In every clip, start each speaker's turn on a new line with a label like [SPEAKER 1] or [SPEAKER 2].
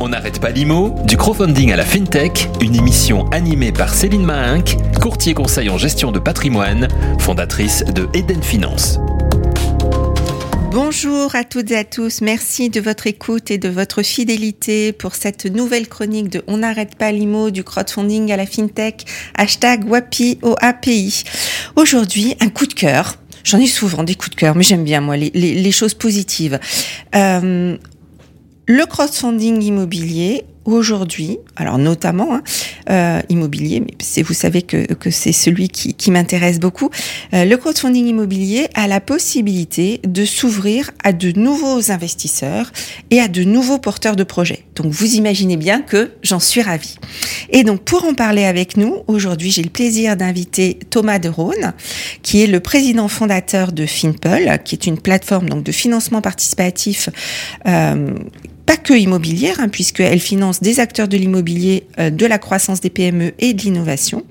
[SPEAKER 1] On n'arrête pas l'IMO, du crowdfunding à la FinTech, une émission animée par Céline Mahinck, courtier conseil en gestion de patrimoine, fondatrice de Eden Finance.
[SPEAKER 2] Bonjour à toutes et à tous, merci de votre écoute et de votre fidélité pour cette nouvelle chronique de On n'arrête pas l'IMO du crowdfunding à la FinTech, hashtag WAPI au API. Aujourd'hui, un coup de cœur. J'en ai souvent des coups de cœur, mais j'aime bien moi les choses positives. Euh, le crowdfunding immobilier aujourd'hui, alors notamment hein, euh, immobilier, mais c'est vous savez que, que c'est celui qui, m'intéresse beaucoup, euh, le crowdfunding immobilier a la possibilité de s'ouvrir à de nouveaux investisseurs et à de nouveaux porteurs de projets. Donc vous imaginez bien que j'en suis ravie. Et donc pour en parler avec nous, aujourd'hui j'ai le plaisir d'inviter Thomas de Rhône, qui est le président fondateur de Finpol, qui est une plateforme donc de financement participatif euh, pas que immobilière, hein, puisqu'elle finance des acteurs de l'immobilier, euh, de la croissance des PME et de l'innovation.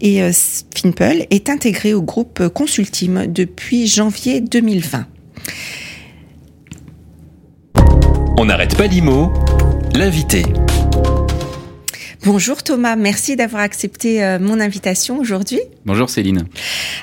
[SPEAKER 2] Et euh, Finpel est intégré au groupe Consultim depuis janvier 2020.
[SPEAKER 1] On n'arrête pas l'IMO, l'invité.
[SPEAKER 2] Bonjour Thomas, merci d'avoir accepté euh, mon invitation aujourd'hui.
[SPEAKER 3] Bonjour Céline.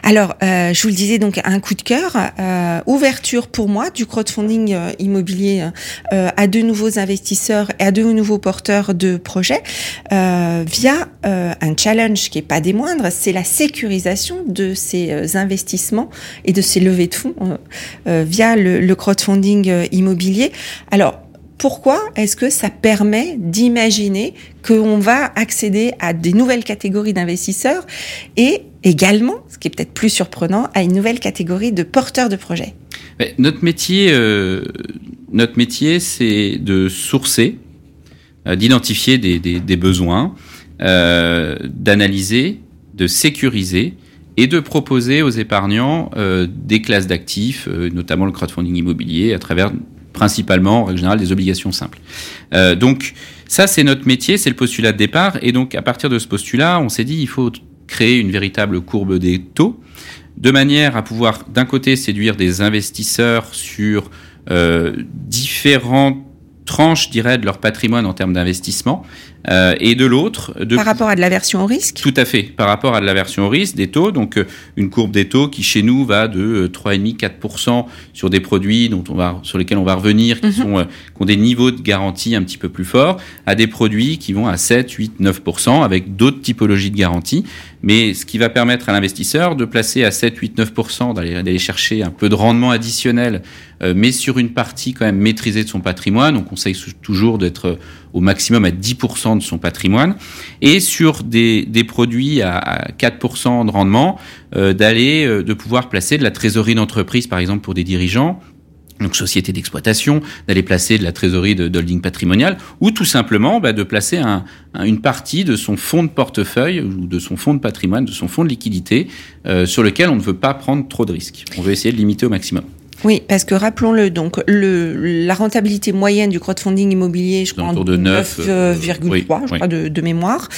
[SPEAKER 2] Alors, euh, je vous le disais donc un coup de cœur, euh, ouverture pour moi du crowdfunding euh, immobilier à de nouveaux investisseurs et à de nouveaux porteurs de projets via un challenge qui est pas des moindres, c'est la sécurisation de ces investissements et de ces levées de fonds via le, le crowdfunding immobilier. Alors pourquoi est-ce que ça permet d'imaginer qu'on va accéder à des nouvelles catégories d'investisseurs et également, ce qui est peut-être plus surprenant, à une nouvelle catégorie de porteurs de projets?
[SPEAKER 3] Notre métier, euh, métier, c'est de sourcer, euh, d'identifier des, besoins, euh, d'analyser, de sécuriser et de proposer aux épargnants des classes d'actifs, notamment le crowdfunding immobilier, à travers principalement, en règle générale, des obligations simples. Euh, donc, ça, c'est notre métier, c'est le postulat de départ. Et donc, à partir de ce postulat, on s'est dit, il faut créer une véritable courbe des taux, de manière à pouvoir, d'un côté, séduire des investisseurs sur euh, différentes tranches, je dirais, de leur patrimoine en termes d'investissement, euh, et de l'autre...
[SPEAKER 2] Par rapport à de l'aversion au risque?
[SPEAKER 3] Tout à fait, par rapport à de l'aversion au risque, des taux, donc euh, une courbe des taux qui chez nous va de euh, 3,5-4% sur des produits dont on va, sur lesquels on va revenir, qui, mm -hmm. sont, euh, qui ont des niveaux de garantie un petit peu plus forts, à des produits qui vont à 7, 8, 9%, avec d'autres typologies de garantie, mais ce qui va permettre à l'investisseur de placer à 7, 8, 9%, d'aller chercher un peu de rendement additionnel, euh, mais sur une partie quand même maîtrisée de son patrimoine, on conseille toujours d'être au maximum à 10% de son patrimoine, et sur des, des produits à, à 4% de rendement, euh, d'aller, euh, de pouvoir placer de la trésorerie d'entreprise, par exemple pour des dirigeants, donc société d'exploitation, d'aller placer de la trésorerie de, holding patrimonial, ou tout simplement bah, de placer un, une partie de son fonds de portefeuille ou de son fonds de patrimoine, de son fonds de liquidité, euh, sur lequel on ne veut pas prendre trop de risques. On veut essayer de limiter au maximum.
[SPEAKER 2] Oui, parce que rappelons-le, donc le, la rentabilité moyenne du crowdfunding immobilier, je crois,
[SPEAKER 3] de 9,3
[SPEAKER 2] euh, oui, je oui. crois, de, de mémoire.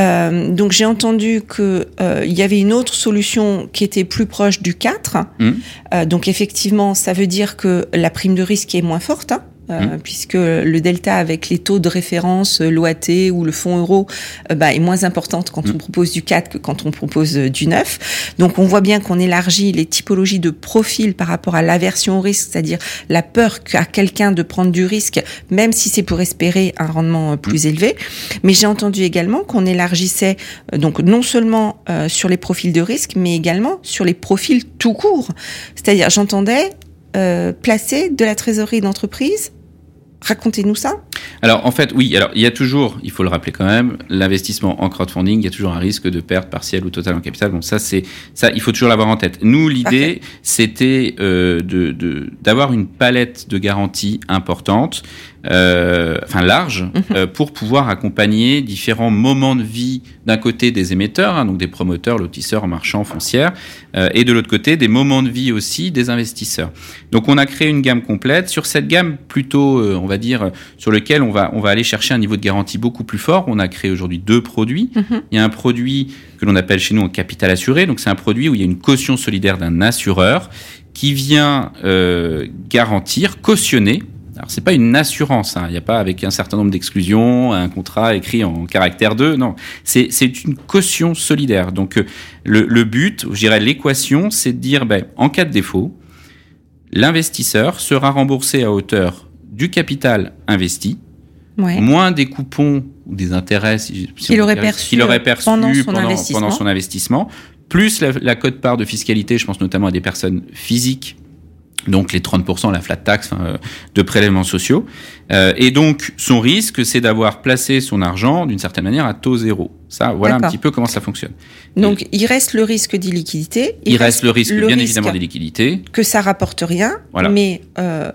[SPEAKER 2] Euh, donc j'ai entendu que euh, il y avait une autre solution qui était plus proche du 4. Mmh. Euh, donc effectivement, ça veut dire que la prime de risque est moins forte. Hein mmh. puisque le delta avec les taux de référence, l'OAT ou le fonds euro, euh, bah, est moins importante quand mmh. on propose du 4 que quand on propose euh, du 9. Donc on voit bien qu'on élargit les typologies de profil par rapport à l'aversion au risque, c'est-à-dire la peur qu'a quelqu'un de prendre du risque, même si c'est pour espérer un rendement euh, plus mmh. élevé. Mais j'ai entendu également qu'on élargissait donc non seulement euh, sur les profils de risque, mais également sur les profils tout court. C'est-à-dire j'entendais euh, placer de la trésorerie d'entreprise Racontez-nous ça.
[SPEAKER 3] Alors en fait, oui. Alors il y a toujours, il faut le rappeler quand même, l'investissement en crowdfunding, il y a toujours un risque de perte partielle ou totale en capital. Bon, ça c'est ça, il faut toujours l'avoir en tête. Nous, l'idée, c'était euh, de d'avoir une palette de garanties importante euh, enfin large, mmh. euh, pour pouvoir accompagner différents moments de vie d'un côté des émetteurs, hein, donc des promoteurs, lotisseurs, marchands, foncières, euh, et de l'autre côté des moments de vie aussi des investisseurs. Donc on a créé une gamme complète. Sur cette gamme plutôt, euh, on va dire, sur lequel on va on va aller chercher un niveau de garantie beaucoup plus fort. On a créé aujourd'hui deux produits. Mmh. Il y a un produit que l'on appelle chez nous un capital assuré. Donc c'est un produit où il y a une caution solidaire d'un assureur qui vient euh, garantir, cautionner Alors c'est pas une assurance, hein. il n'y a pas avec un certain nombre d'exclusions, un contrat écrit en caractère 2, non. C'est une caution solidaire. Donc euh, le, le but, je dirais l'équation, c'est de dire, ben, en cas de défaut, l'investisseur sera remboursé à hauteur du capital investi, moins des coupons ou des intérêts
[SPEAKER 2] qu'il aurait perçu,
[SPEAKER 3] aurait perçu pendant, son investissement, plus la, la cote-part de fiscalité, je pense notamment à des personnes physiques donc les 30%, la flat tax euh, de prélèvements sociaux. Euh, et donc son risque, c'est d'avoir placé son argent d'une certaine manière à taux zéro. Ça, voilà un petit peu comment ça fonctionne.
[SPEAKER 2] Donc il reste le risque d'illiquidité.
[SPEAKER 3] Il, reste, le risque, bien évidemment, d'illiquidité.
[SPEAKER 2] Que ça rapporte rien. Mais euh,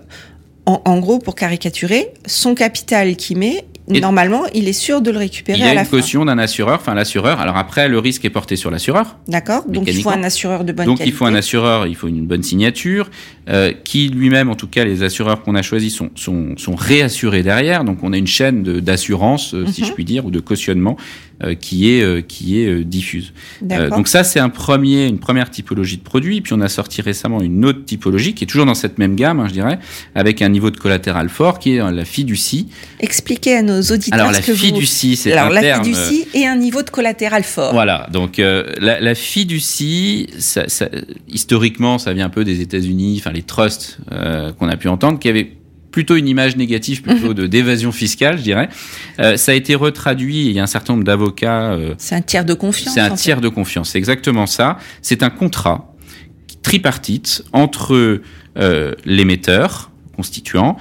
[SPEAKER 2] en, gros, pour caricaturer, son capital qu'il met, normalement, il est sûr de le récupérer
[SPEAKER 3] à
[SPEAKER 2] la
[SPEAKER 3] fin. Il y a une caution d'un assureur, enfin l'assureur. Alors après, le risque est porté sur l'assureur.
[SPEAKER 2] D'accord. Donc il faut un assureur de bonne
[SPEAKER 3] donc,
[SPEAKER 2] qualité.
[SPEAKER 3] Donc il faut un assureur, il faut une bonne signature, euh, qui lui-même, en tout cas, les assureurs qu'on a choisis sont, sont, sont, réassurés derrière. Donc on a une chaîne d'assurance, euh, si je mhm. puis dire, ou de cautionnement qui est euh, qui est euh, diffuse. donc ça c'est un premier une première typologie de produit. Puis on a sorti récemment une autre typologie qui est toujours dans cette même gamme, hein, je dirais, avec un niveau de collatéral fort qui est la fiducie.
[SPEAKER 2] Expliquez à nos auditeurs.
[SPEAKER 3] Alors la fiducie, c'est un
[SPEAKER 2] la fiducie et un niveau de collatéral fort.
[SPEAKER 3] Voilà. Donc la, la, fiducie, ça, ça, historiquement, ça vient un peu des États-Unis, enfin les trusts qu'on a pu entendre, qui avaient plutôt une image négative, plutôt de d'évasion fiscale, je dirais. Euh, ça a été retraduit. Il y a un certain nombre d'avocats.
[SPEAKER 2] Euh, c'est un tiers de confiance.
[SPEAKER 3] C'est un tiers de confiance. C'est exactement ça. C'est un contrat tripartite entre euh, l'émetteur constituant,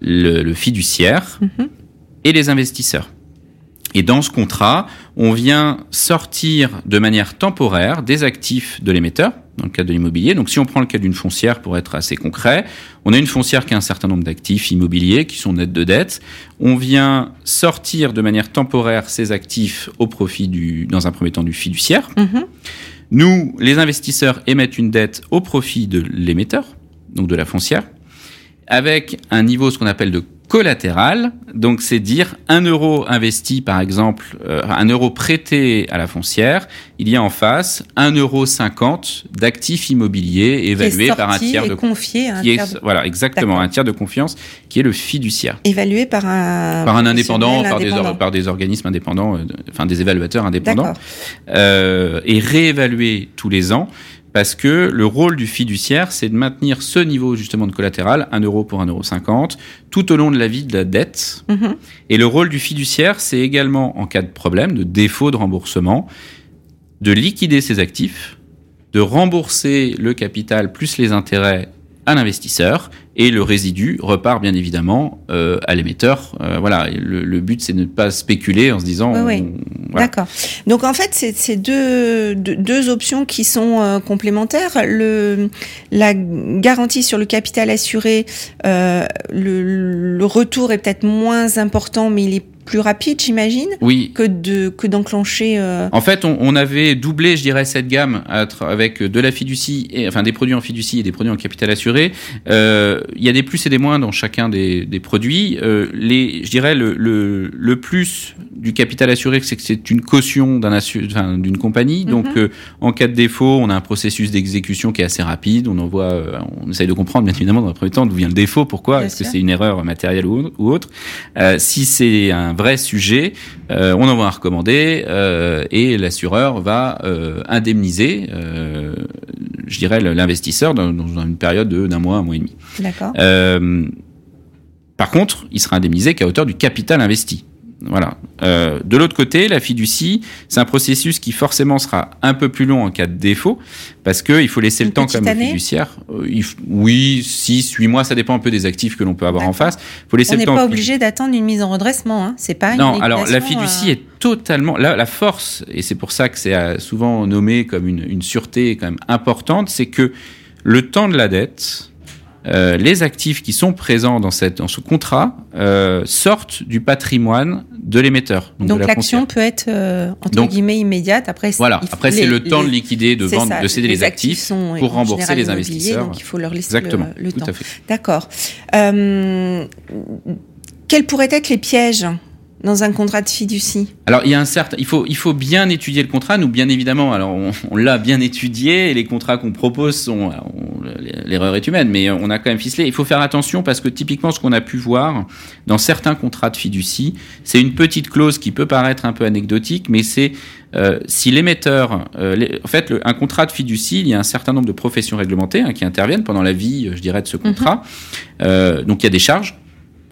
[SPEAKER 3] le, le fiduciaire mhm. et les investisseurs. Et dans ce contrat, on vient sortir de manière temporaire des actifs de l'émetteur, dans le cas de l'immobilier. Donc si on prend le cas d'une foncière pour être assez concret, on a une foncière qui a un certain nombre d'actifs immobiliers qui sont nets de dettes. On vient sortir de manière temporaire ces actifs au profit du, dans un premier temps du fiduciaire. Mm-hmm. Nous, les investisseurs émettent une dette au profit de l'émetteur, donc de la foncière, avec un niveau, ce qu'on appelle de collatéral. Donc, c'est dire un euro investi, par exemple, euh, un euro prêté à la foncière, il y a en face un euro cinquante d'actifs immobiliers évalués par un tiers de
[SPEAKER 2] confié
[SPEAKER 3] un tiers de... voilà exactement un tiers de confiance qui est le fiduciaire.
[SPEAKER 2] Évalué par un
[SPEAKER 3] par un indépendant, par des par des organismes indépendants, euh, enfin des évaluateurs indépendants, euh, et réévalué tous les ans parce que le rôle du fiduciaire, c'est de maintenir ce niveau justement de collatéral, 1 euro pour 1,50 euro, tout au long de la vie de la dette. Mhm. Et le rôle du fiduciaire, c'est également, en cas de problème, de défaut de remboursement, de liquider ses actifs, de rembourser le capital plus les intérêts à l'investisseur et le résidu repart bien évidemment euh, à l'émetteur. Euh, voilà, le, but c'est de ne pas spéculer en se disant.
[SPEAKER 2] Oui, D'accord. Donc en fait, c'est deux, deux, options qui sont euh, complémentaires. Le, la garantie sur le capital assuré, le, le retour est peut-être moins important, mais il est plus rapide, j'imagine,
[SPEAKER 3] oui.
[SPEAKER 2] que de que d'enclencher.
[SPEAKER 3] Euh... En fait, on, on, avait doublé, je dirais, cette gamme avec de la fiducie, et, enfin des produits en fiducie et des produits en capital assuré. Euh, il y a des plus et des moins dans chacun des, des produits. Euh, les, je dirais le, le, le, plus du capital assuré, c'est que c'est une caution d'un enfin, d'une compagnie. Mhm. Donc, euh, en cas de défaut, on a un processus d'exécution qui est assez rapide. On envoie, euh, on essaye de comprendre, bien évidemment, dans le premier temps, d'où vient le défaut, pourquoi, est-ce que c'est une erreur matérielle ou, ou autre. si c'est un vrai sujet, euh, on envoie un recommandé euh, et l'assureur va euh, indemniser, je dirais, l'investisseur dans, dans, une période d'un mois, un mois et demi.
[SPEAKER 2] D'accord.
[SPEAKER 3] par contre, il sera indemnisé qu'à hauteur du capital investi. Voilà. Euh, de l'autre côté, la fiducie, c'est un processus qui forcément sera un peu plus long en cas de défaut, parce qu'il faut laisser le temps comme fiduciaire. Euh, oui, 6, 8 mois, ça dépend un peu des actifs que l'on peut avoir en face.
[SPEAKER 2] Faut laisser On n'est pas obligé d'attendre une mise en redressement, hein. c'est pas
[SPEAKER 3] Non, alors la fiducie euh, est totalement... La, la force, et c'est pour ça que c'est euh, souvent nommé comme une, une sûreté quand même importante, c'est que le temps de la dette euh, les actifs qui sont présents dans, cette, dans ce contrat euh, sortent du patrimoine de l'émetteur.
[SPEAKER 2] Donc, l'action peut être euh, entre guillemets immédiate. Après,
[SPEAKER 3] voilà. Après, c'est le temps de liquider, de vendre, de céder les, actifs, pour rembourser les investisseurs.
[SPEAKER 2] Donc il faut leur laisser Exactement, le, temps. D'accord. Quels pourraient être les pièges dans un contrat de fiducie
[SPEAKER 3] Alors il y a un certain, il faut il faut bien étudier le contrat. Nous bien évidemment, alors on, l'a bien étudié et les contrats qu'on propose sont l'erreur est humaine, mais on a quand même ficelé. Il faut faire attention parce que typiquement, ce qu'on a pu voir dans certains contrats de fiducie, c'est une petite clause qui peut paraître un peu anecdotique, mais c'est euh, si l'émetteur, euh, en fait, un contrat de fiducie, il y a un certain nombre de professions réglementées hein, qui interviennent pendant la vie, je dirais, de ce mhm. contrat. euh, donc il y a des charges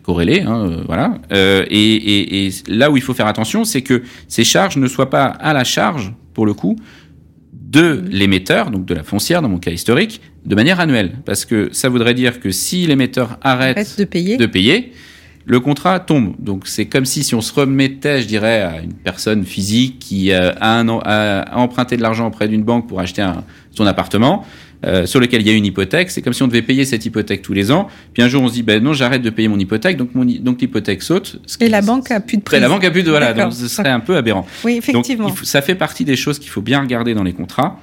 [SPEAKER 3] corrélées, hein, euh, voilà. Et, et, et, là où il faut faire attention, c'est que ces charges ne soient pas à la charge, pour le coup, de l'émetteur, donc de la foncière dans mon cas historique, de manière annuelle. Parce que ça voudrait dire que si l'émetteur arrête,
[SPEAKER 2] de payer,
[SPEAKER 3] de payer le contrat tombe. Donc c'est comme si si on se remettait, je dirais, à une personne physique qui a, un, a emprunté de l'argent auprès d'une banque pour acheter un, son appartement. Euh, sur lequel il y a une hypothèque, c'est comme si on devait payer cette hypothèque tous les ans. Puis un jour on se dit ben non j'arrête de payer mon hypothèque donc mon donc l'hypothèque saute.
[SPEAKER 2] Et la banque a plus de
[SPEAKER 3] prix. La banque a plus de voilà donc ce serait un peu aberrant.
[SPEAKER 2] Oui effectivement.
[SPEAKER 3] Donc, ça fait partie des choses qu'il faut bien regarder dans les contrats.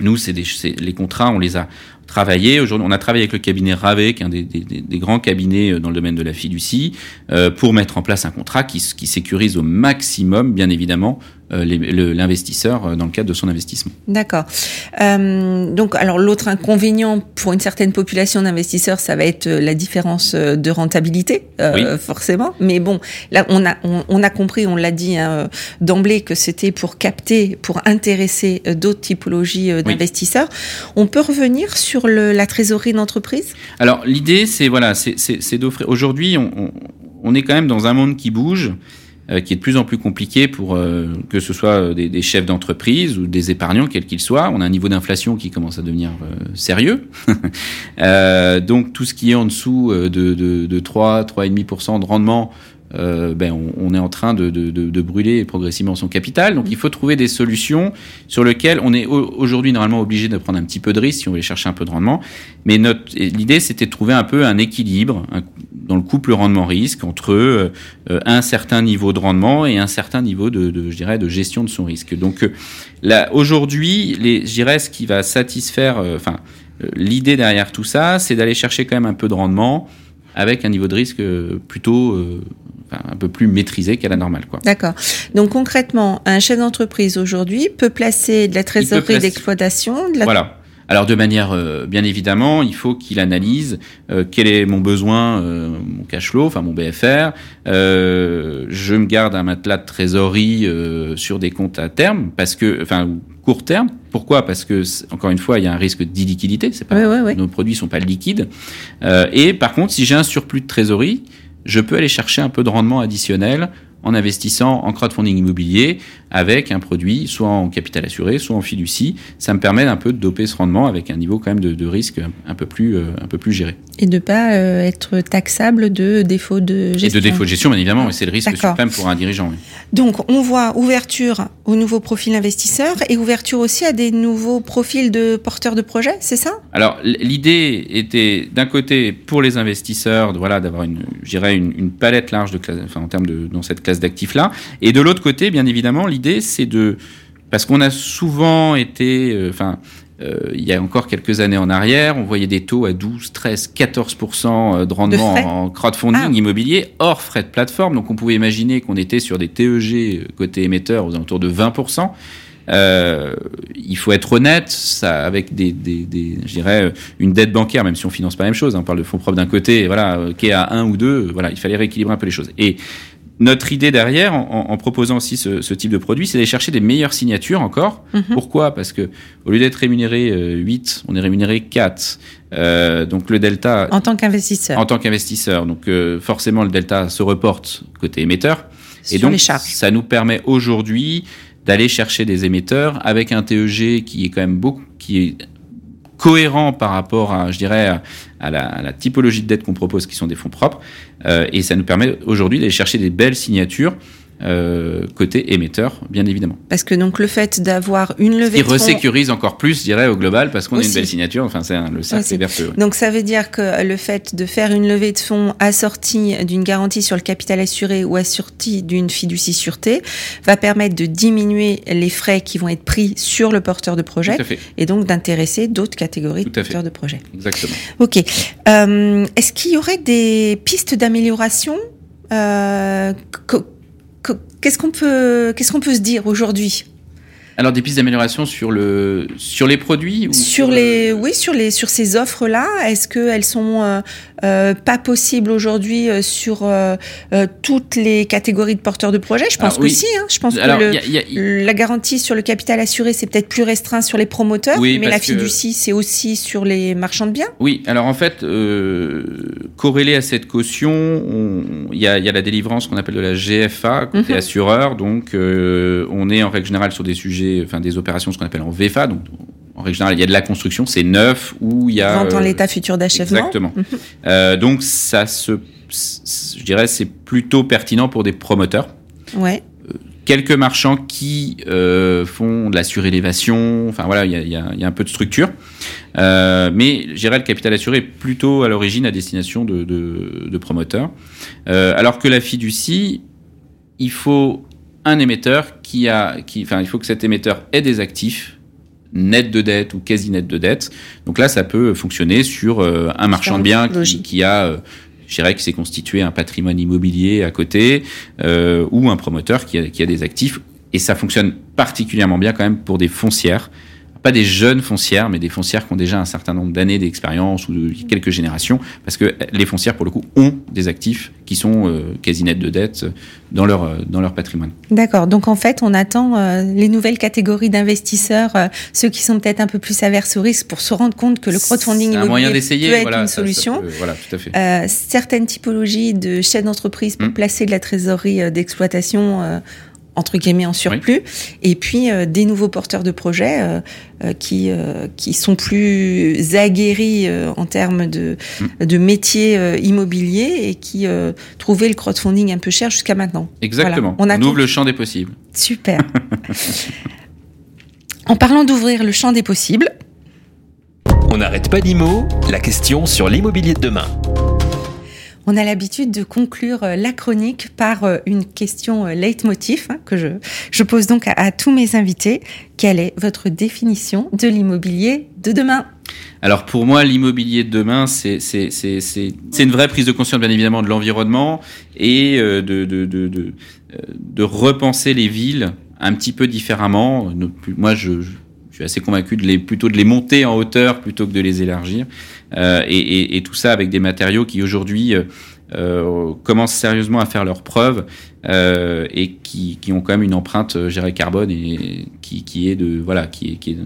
[SPEAKER 3] Nous, c'est les contrats, on les a travaillé. Aujourd'hui, on a travaillé avec le cabinet Ravé, qui est un des, des, des, grands cabinets euh, dans le domaine de la fiducie, euh, pour mettre en place un contrat qui, qui sécurise au maximum, bien évidemment, euh, l'investisseur dans le cadre de son investissement.
[SPEAKER 2] D'accord. Euh, donc, alors l'autre inconvénient pour une certaine population d'investisseurs, ça va être la différence de rentabilité, forcément. Mais bon, là, on a on, on a compris, on l'a dit hein, d'emblée que c'était pour capter, pour intéresser d'autres typologies d'investisseurs. On peut revenir sur la trésorerie d'entreprise?
[SPEAKER 3] Alors l'idée, c'est voilà, c'est d'offrir. Aujourd'hui, on, est quand même dans un monde qui bouge. Euh, qui est de plus en plus compliqué pour euh, que ce soit des, des chefs d'entreprise ou des épargnants, quels qu'ils soient. On a un niveau d'inflation qui commence à devenir euh, sérieux. donc tout ce qui est en dessous de, de, de 3, 3,5% de rendement, euh, ben on, est en train de, brûler progressivement son capital. Donc il faut trouver des solutions sur lesquelles on est aujourd'hui normalement obligé de prendre un petit peu de risque si on veut chercher un peu de rendement. Mais l'idée c'était de trouver un peu un équilibre dans le couple rendement-risque entre euh, un certain niveau de rendement et un certain niveau de, gestion de son risque. Donc euh, aujourd'hui, je dirais ce qui va satisfaire, enfin l'idée derrière tout ça, c'est d'aller chercher quand même un peu de rendement avec un niveau de risque plutôt un peu plus maîtrisé qu'à la normale.
[SPEAKER 2] D'accord. Donc concrètement, un chef d'entreprise aujourd'hui peut placer de la trésorerie d'exploitation.
[SPEAKER 3] La... Voilà. Alors de manière, euh, bien évidemment, il faut qu'il analyse euh, quel est mon besoin, euh, mon cash flow, enfin mon BFR. je me garde un matelas de trésorerie sur des comptes à terme, parce que, enfin court terme. Pourquoi? Parce que encore une fois, il y a un risque d'illiquidité. C'est pas nos produits sont pas liquides. et par contre, si j'ai un surplus de trésorerie, je peux aller chercher un peu de rendement additionnel en investissant en crowdfunding immobilier avec un produit soit en capital assuré, soit en fiducie. Ça me permet un peu de doper ce rendement avec un niveau quand même de, de risque un peu plus euh, un peu plus géré.
[SPEAKER 2] Et de pas euh, être taxable de défaut de gestion.
[SPEAKER 3] Et de défaut de gestion, bien évidemment, c'est le risque suprême pour un dirigeant. Oui.
[SPEAKER 2] Donc on voit ouverture aux nouveaux profils investisseurs et ouverture aussi à des nouveaux profils de porteurs de projets, c'est ça?
[SPEAKER 3] Alors l'idée était d'un côté pour les investisseurs, voilà, d'avoir une, je une, une palette large de classe, enfin en termes de dans cette classe d'actifs là, et de l'autre côté, bien évidemment, l'idée, c'est de parce qu'on a souvent été, euh, enfin, euh, il y a encore quelques années en arrière, on voyait des taux à 12, 13, 14% de rendement en crowdfunding ah. immobilier hors frais de plateforme. Donc on pouvait imaginer qu'on était sur des TEG euh, côté émetteur aux alentours de 20 euh, il faut être honnête, ça, avec des, des, des, je dirais, une dette bancaire, même si on finance pas la même chose, hein, on parle de fonds propres d'un côté, voilà, qui est à un ou deux, voilà, il fallait rééquilibrer un peu les choses. Et notre idée derrière, en, en proposant aussi ce, ce, type de produit, c'est d'aller chercher des meilleures signatures encore. -hmm. Pourquoi? Parce que au lieu d'être rémunéré euh, 8, on est rémunéré 4. Euh, donc le delta...
[SPEAKER 2] En tant qu'investisseur.
[SPEAKER 3] En tant qu'investisseur. Donc euh, forcément, le delta se reporte côté émetteur.
[SPEAKER 2] Sur
[SPEAKER 3] et donc,
[SPEAKER 2] les charges.
[SPEAKER 3] ça nous permet aujourd'hui d'aller chercher des émetteurs avec un TEG qui est quand même beaucoup, qui est cohérent par rapport à, je dirais, à la, à la typologie de dette qu'on propose, qui sont des fonds propres. Euh, et ça nous permet aujourd'hui d'aller chercher des belles signatures euh, côté émetteur, bien évidemment.
[SPEAKER 2] Parce que donc le fait d'avoir une levée
[SPEAKER 3] de fonds... resécurise encore plus, je dirais, au global, parce qu'on a une belle signature, enfin c'est le cercle vertueux.
[SPEAKER 2] Donc ça veut dire que le fait de faire une levée de fonds assortie d'une garantie sur le capital assuré ou assortie d'une fiducie sûreté va permettre de diminuer les frais qui vont être pris sur le porteur de projet et donc d'intéresser d'autres catégories de porteurs de projet.
[SPEAKER 3] Exactement.
[SPEAKER 2] Ok. Euh, Est-ce qu'il y aurait des pistes d'amélioration euh, qu'est-ce qu'on peut, qu'est-ce qu'on peut se dire aujourd'hui?
[SPEAKER 3] Alors des pistes d'amélioration sur le sur les produits ou
[SPEAKER 2] sur, les oui sur les sur ces offres là est-ce que elles sont euh, euh, pas possibles aujourd'hui euh, sur euh, euh, toutes les catégories de porteurs de projets Je pense
[SPEAKER 3] Alors,
[SPEAKER 2] que
[SPEAKER 3] oui.
[SPEAKER 2] si. Hein. Je pense
[SPEAKER 3] Alors,
[SPEAKER 2] que le-
[SPEAKER 3] y a- y a- y-
[SPEAKER 2] la garantie sur le capital assuré c'est peut-être plus restreint sur les promoteurs,
[SPEAKER 3] Oui,
[SPEAKER 2] mais la
[SPEAKER 3] que-
[SPEAKER 2] fiducie c'est aussi sur les marchands de biens.
[SPEAKER 3] Oui, alors en fait, euh, corrélé à cette caution, on- il y y a la délivrance qu'on appelle de la GFA, côté
[SPEAKER 2] Mhm.
[SPEAKER 3] assureur. Donc, euh, on est en règle générale sur des sujets, enfin des opérations, ce qu'on appelle en VFA. Donc, en règle générale, il y a de la construction, c'est neuf, ou il y a.
[SPEAKER 2] Vente
[SPEAKER 3] euh,
[SPEAKER 2] l'état futur d'achèvement.
[SPEAKER 3] Exactement. Euh, donc, ça se, je dirais, c'est plutôt pertinent pour des promoteurs.
[SPEAKER 2] Ouais.
[SPEAKER 3] Quelques marchands qui euh, font de la surélévation, enfin voilà, il y a, il y a- il y a un peu de structure. Euh, mais je dirais le capital assuré est plutôt à l'origine à destination de, de, de promoteurs. Euh, alors que la fiducie, il faut un émetteur qui a, qui, enfin, il faut que cet émetteur ait des actifs nets de dette ou quasi nets de dette. Donc là, ça peut fonctionner sur euh, un marchand de biens qui a, euh, je dirais, qui s'est constitué un patrimoine immobilier à côté, euh, ou un promoteur qui a, qui a des actifs. Et ça fonctionne particulièrement bien quand même pour des foncières pas des jeunes foncières, mais des foncières qui ont déjà un certain nombre d'années d'expérience ou de quelques générations, parce que les foncières, pour le coup, ont des actifs qui sont euh, quasi nets de dette dans leur, euh, dans leur patrimoine.
[SPEAKER 2] D'accord. Donc en fait, on attend euh, les nouvelles catégories d'investisseurs, euh, ceux qui sont peut-être un peu plus averses au risque, pour se rendre compte que le crowdfunding
[SPEAKER 3] moyen
[SPEAKER 2] immobilier
[SPEAKER 3] d'essayer,
[SPEAKER 2] peut être
[SPEAKER 3] voilà,
[SPEAKER 2] une
[SPEAKER 3] ça- ça
[SPEAKER 2] solution.
[SPEAKER 3] peut- voilà, tout à fait.
[SPEAKER 2] Certaines typologies de chefs d'entreprise pour
[SPEAKER 3] Mm.
[SPEAKER 2] placer de la trésorerie d'exploitation entre guillemets en surplus, et puis euh, des nouveaux porteurs de projets euh, euh, qui euh, qui sont plus aguerris euh, en termes de de métiers euh, immobiliers et qui euh, trouvaient le crowdfunding un peu cher jusqu'à maintenant.
[SPEAKER 3] Exactement.
[SPEAKER 2] Voilà. On
[SPEAKER 3] On, ouvre le champ des possibles.
[SPEAKER 2] Super. en parlant d'ouvrir le champ des possibles,
[SPEAKER 1] On n'arrête pas l'IMO, la question sur l'immobilier de demain.
[SPEAKER 2] On a l'habitude de conclure euh, la chronique par euh, une question euh, leitmotiv hein, que je, je pose donc à, tous mes invités. Quelle est votre définition de l'immobilier de demain?
[SPEAKER 3] Alors pour moi, l'immobilier de demain, c'est une vraie prise de conscience, bien évidemment, de l'environnement et de de de de, repenser les villes un petit peu différemment. Moi, je suis assez convaincu de les plutôt de les monter en hauteur plutôt que de les élargir. Euh, et, et, et tout ça avec des matériaux qui aujourd'hui euh, euh, commencent sérieusement à faire leurs preuves euh, et qui, qui ont quand même une empreinte, euh, je dirais, carbone et qui, qui est de voilà, qui est, qui est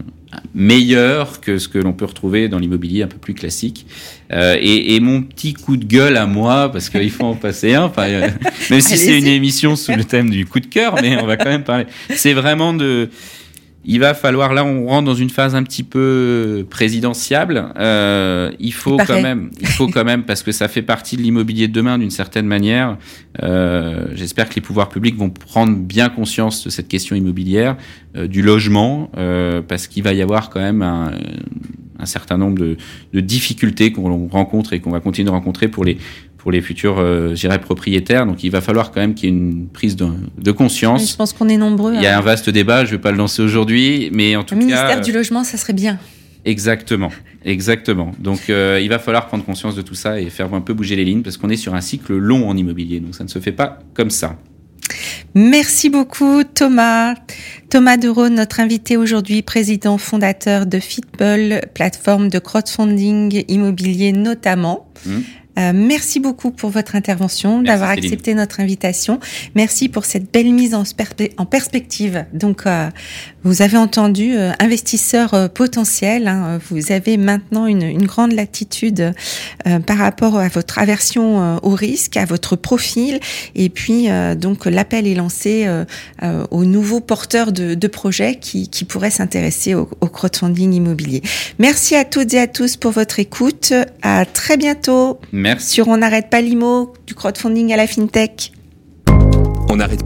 [SPEAKER 3] meilleur que ce que l'on peut retrouver dans l'immobilier un peu plus classique. Euh, et, et mon petit coup de gueule à moi, parce qu'il faut en passer un, enfin, euh, même si c'est une émission sous le thème du coup de cœur, mais on va quand même parler. C'est vraiment de il va falloir, là, on rentre dans une phase un petit peu présidentiable. Euh, il faut
[SPEAKER 2] Il
[SPEAKER 3] quand même, il faut quand même, parce que ça fait partie de l'immobilier de demain d'une certaine manière. Euh, J'espère que les pouvoirs publics vont prendre bien conscience de cette question immobilière, euh, du logement, euh, parce qu'il va y avoir quand même un, un certain nombre de, de difficultés qu'on rencontre et qu'on va continuer de rencontrer pour les pour les futurs, euh, propriétaires. Donc, il va falloir quand même qu'il y ait une prise de, de conscience.
[SPEAKER 2] Je pense qu'on est nombreux.
[SPEAKER 3] Il y a
[SPEAKER 2] hein.
[SPEAKER 3] un vaste débat, je vais pas le lancer aujourd'hui, mais en tout
[SPEAKER 2] Le ministère
[SPEAKER 3] cas,
[SPEAKER 2] du logement, ça serait bien.
[SPEAKER 3] exactement, exactement. Donc euh, il va falloir prendre conscience de tout ça et faire un peu bouger les lignes parce qu'on est sur un cycle long en immobilier, donc ça ne se fait pas comme ça.
[SPEAKER 2] Merci beaucoup Thomas. Thomas Dereau, notre invité aujourd'hui, président fondateur de Fitball, plateforme de crowdfunding immobilier notamment.
[SPEAKER 3] Mhm.
[SPEAKER 2] Euh, merci beaucoup pour votre intervention, d'avoir accepté notre invitation. Merci pour cette belle mise en, perspective. Donc, euh, vous avez entendu, euh, investisseurs euh, potentiels, hein, vous avez maintenant une, une grande latitude euh, par rapport à votre aversion euh, au risque, à votre profil. Et puis, euh, donc, l'appel est lancé euh, euh, aux nouveaux porteurs de, de projets qui, qui pourraient s'intéresser au, au crowdfunding immobilier. Merci à toutes et à tous pour votre écoute. À très bientôt
[SPEAKER 3] Merci.
[SPEAKER 2] sur On n'arrête pas l'IMO, du crowdfunding à la FinTech.
[SPEAKER 1] On n'arrête